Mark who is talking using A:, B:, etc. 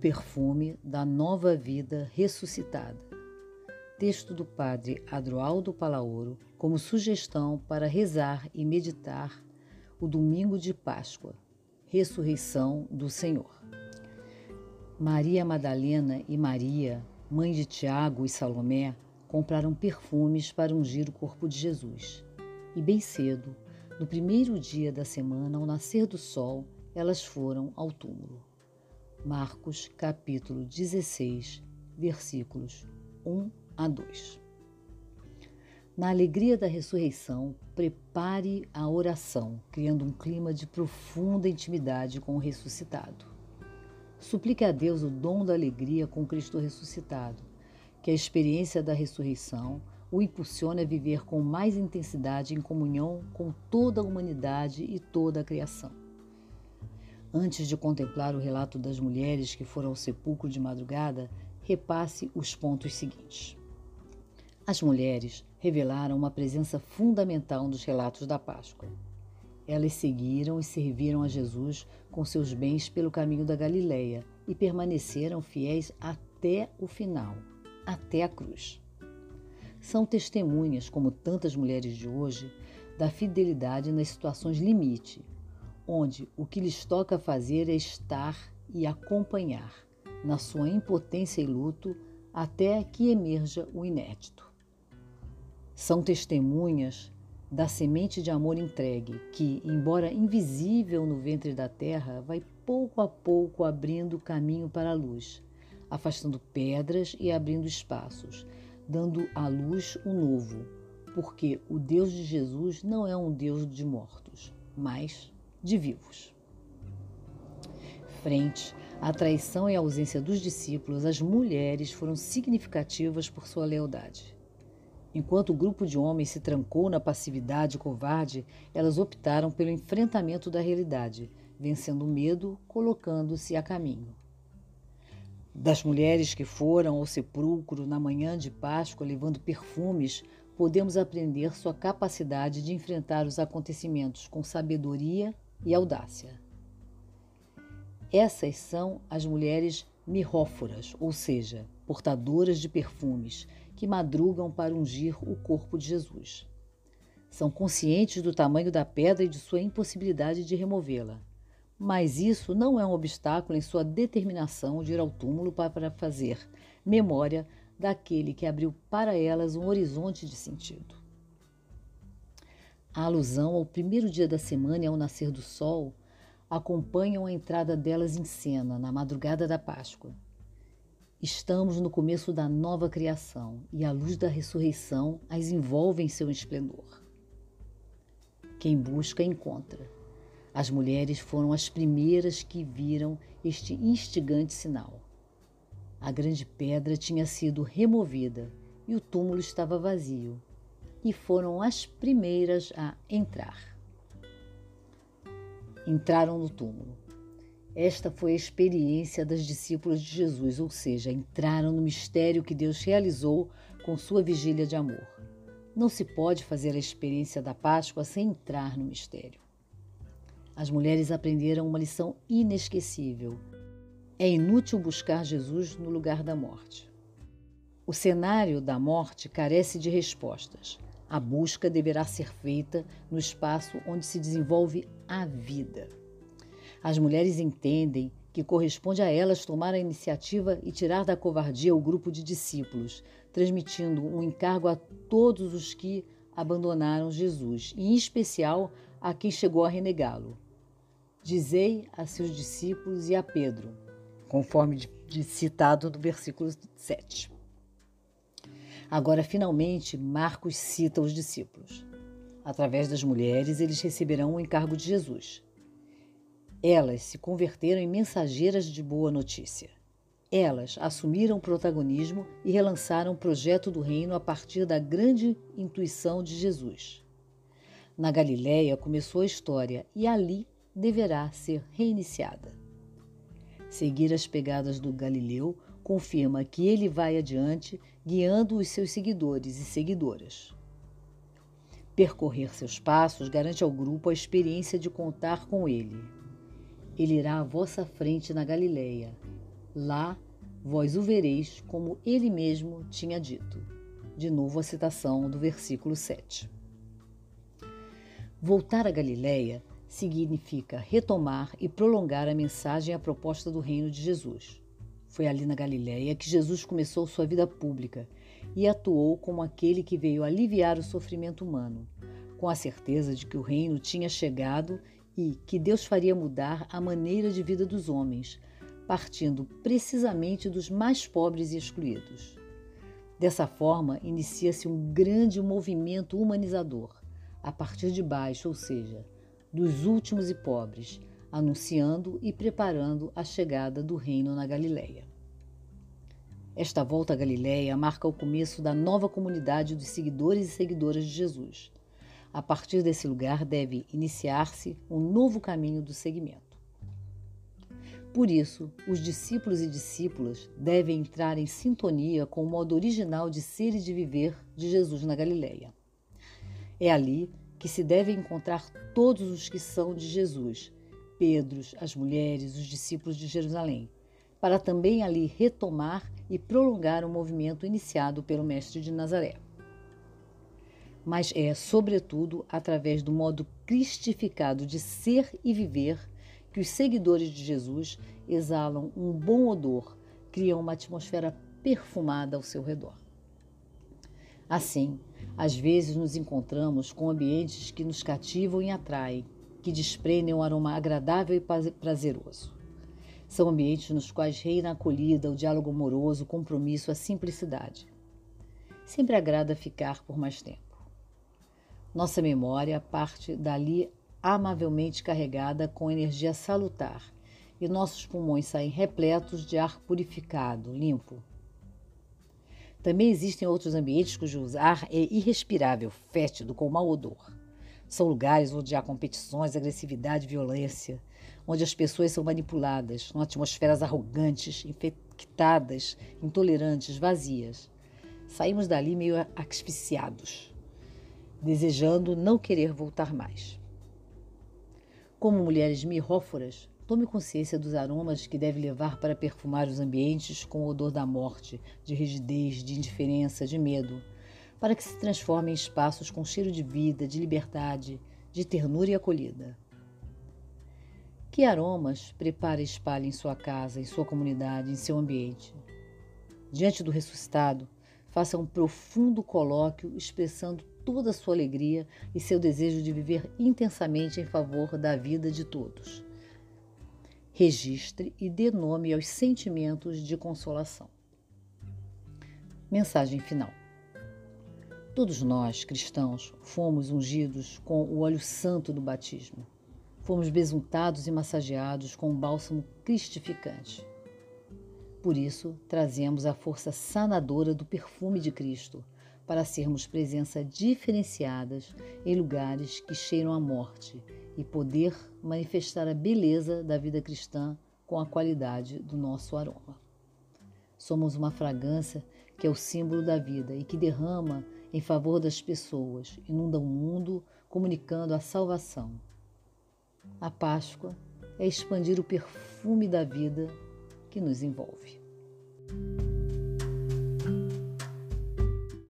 A: perfume da nova vida ressuscitada. Texto do Padre Adroaldo Palaoro, como sugestão para rezar e meditar o domingo de Páscoa, ressurreição do Senhor. Maria Madalena e Maria, mãe de Tiago e Salomé, compraram perfumes para ungir o corpo de Jesus. E bem cedo, no primeiro dia da semana, ao nascer do sol, elas foram ao túmulo. Marcos capítulo 16, versículos 1 a 2. Na alegria da ressurreição, prepare a oração, criando um clima de profunda intimidade com o ressuscitado. Suplique a Deus o dom da alegria com Cristo ressuscitado, que a experiência da ressurreição o impulsione a viver com mais intensidade em comunhão com toda a humanidade e toda a criação. Antes de contemplar o relato das mulheres que foram ao sepulcro de madrugada, repasse os pontos seguintes. As mulheres revelaram uma presença fundamental nos relatos da Páscoa. Elas seguiram e serviram a Jesus com seus bens pelo caminho da Galileia e permaneceram fiéis até o final, até a cruz. São testemunhas, como tantas mulheres de hoje, da fidelidade nas situações limite, onde o que lhes toca fazer é estar e acompanhar, na sua impotência e luto, até que emerja o inédito. São testemunhas da semente de amor entregue, que, embora invisível no ventre da terra, vai pouco a pouco abrindo caminho para a luz, afastando pedras e abrindo espaços, dando à luz o novo, porque o Deus de Jesus não é um Deus de mortos, mas de vivos. Frente à traição e ausência dos discípulos, as mulheres foram significativas por sua lealdade. Enquanto o grupo de homens se trancou na passividade covarde, elas optaram pelo enfrentamento da realidade, vencendo o medo, colocando-se a caminho. Das mulheres que foram ao sepulcro na manhã de Páscoa levando perfumes, podemos aprender sua capacidade de enfrentar os acontecimentos com sabedoria e audácia. Essas são as mulheres mirróforas, ou seja, portadoras de perfumes, que madrugam para ungir o corpo de Jesus. São conscientes do tamanho da pedra e de sua impossibilidade de removê-la. Mas isso não é um obstáculo em sua determinação de ir ao túmulo para fazer memória daquele que abriu para elas um horizonte de sentido. A alusão ao primeiro dia da semana e ao nascer do sol acompanham a entrada delas em cena na madrugada da Páscoa. Estamos no começo da nova criação e a luz da ressurreição as envolve em seu esplendor. Quem busca, encontra. As mulheres foram as primeiras que viram este instigante sinal. A grande pedra tinha sido removida e o túmulo estava vazio, e foram as primeiras a entrar. Entraram no túmulo. Esta foi a experiência das discípulas de Jesus, ou seja, entraram no mistério que Deus realizou com sua vigília de amor. Não se pode fazer a experiência da Páscoa sem entrar no mistério. As mulheres aprenderam uma lição inesquecível. É inútil buscar Jesus no lugar da morte. O cenário da morte carece de respostas. A busca deverá ser feita no espaço onde se desenvolve a vida. As mulheres entendem que corresponde a elas tomar a iniciativa e tirar da covardia o grupo de discípulos, transmitindo um encargo a todos os que abandonaram Jesus, e em especial a quem chegou a renegá-lo. Dizei a seus discípulos e a Pedro, conforme de, citado no versículo 7. Agora, finalmente, Marcos cita os discípulos. Através das mulheres, eles receberão o encargo de Jesus. Elas se converteram em mensageiras de boa notícia. Elas assumiram o protagonismo e relançaram o projeto do reino a partir da grande intuição de Jesus. Na Galiléia começou a história e ali deverá ser reiniciada. Seguir as pegadas do Galileu confirma que ele vai adiante, guiando os seus seguidores e seguidoras. Percorrer seus passos garante ao grupo a experiência de contar com ele. Ele irá à vossa frente na Galileia. Lá vós o vereis como ele mesmo tinha dito. De novo a citação do versículo 7. Voltar a Galiléia significa retomar e prolongar a mensagem e a proposta do reino de Jesus. Foi ali na Galiléia que Jesus começou sua vida pública e atuou como aquele que veio aliviar o sofrimento humano, com a certeza de que o reino tinha chegado e que Deus faria mudar a maneira de vida dos homens, partindo precisamente dos mais pobres e excluídos. Dessa forma, inicia-se um grande movimento humanizador, a partir de baixo, ou seja, dos últimos e pobres, anunciando e preparando a chegada do reino na Galileia. Esta volta à Galileia marca o começo da nova comunidade dos seguidores e seguidoras de Jesus. A partir desse lugar deve iniciar-se um novo caminho do seguimento. Por isso, os discípulos e discípulas devem entrar em sintonia com o modo original de ser e de viver de Jesus na Galileia. É ali que se devem encontrar todos os que são de Jesus, Pedros, as mulheres, os discípulos de Jerusalém, para também ali retomar e prolongar o movimento iniciado pelo Mestre de Nazaré. Mas é, sobretudo, através do modo cristificado de ser e viver que os seguidores de Jesus exalam um bom odor, criam uma atmosfera perfumada ao seu redor. Assim, às vezes nos encontramos com ambientes que nos cativam e atraem, que desprendem um aroma agradável e prazeroso. São ambientes nos quais reina a acolhida, o diálogo amoroso, o compromisso, a simplicidade. Sempre agrada ficar por mais tempo. Nossa memória parte dali amavelmente carregada com energia salutar e nossos pulmões saem repletos de ar purificado, limpo, também existem outros ambientes cujo ar é irrespirável, fétido, com mau odor. São lugares onde há competições, agressividade, violência, onde as pessoas são manipuladas, com atmosferas arrogantes, infectadas, intolerantes, vazias. Saímos dali meio asfixiados, desejando não querer voltar mais. Como mulheres mirróforas, Tome consciência dos aromas que deve levar para perfumar os ambientes com o odor da morte, de rigidez, de indiferença, de medo, para que se transformem em espaços com cheiro de vida, de liberdade, de ternura e acolhida. Que aromas prepare e espalhe em sua casa, em sua comunidade, em seu ambiente? Diante do ressuscitado, faça um profundo colóquio expressando toda a sua alegria e seu desejo de viver intensamente em favor da vida de todos registre e dê nome aos sentimentos de consolação. Mensagem final. Todos nós, cristãos, fomos ungidos com o óleo santo do batismo. Fomos besuntados e massageados com um bálsamo cristificante. Por isso, trazemos a força sanadora do perfume de Cristo para sermos presença diferenciadas em lugares que cheiram a morte e poder manifestar a beleza da vida cristã com a qualidade do nosso aroma. Somos uma fragrância que é o símbolo da vida e que derrama em favor das pessoas, inunda o mundo comunicando a salvação. A Páscoa é expandir o perfume da vida que nos envolve.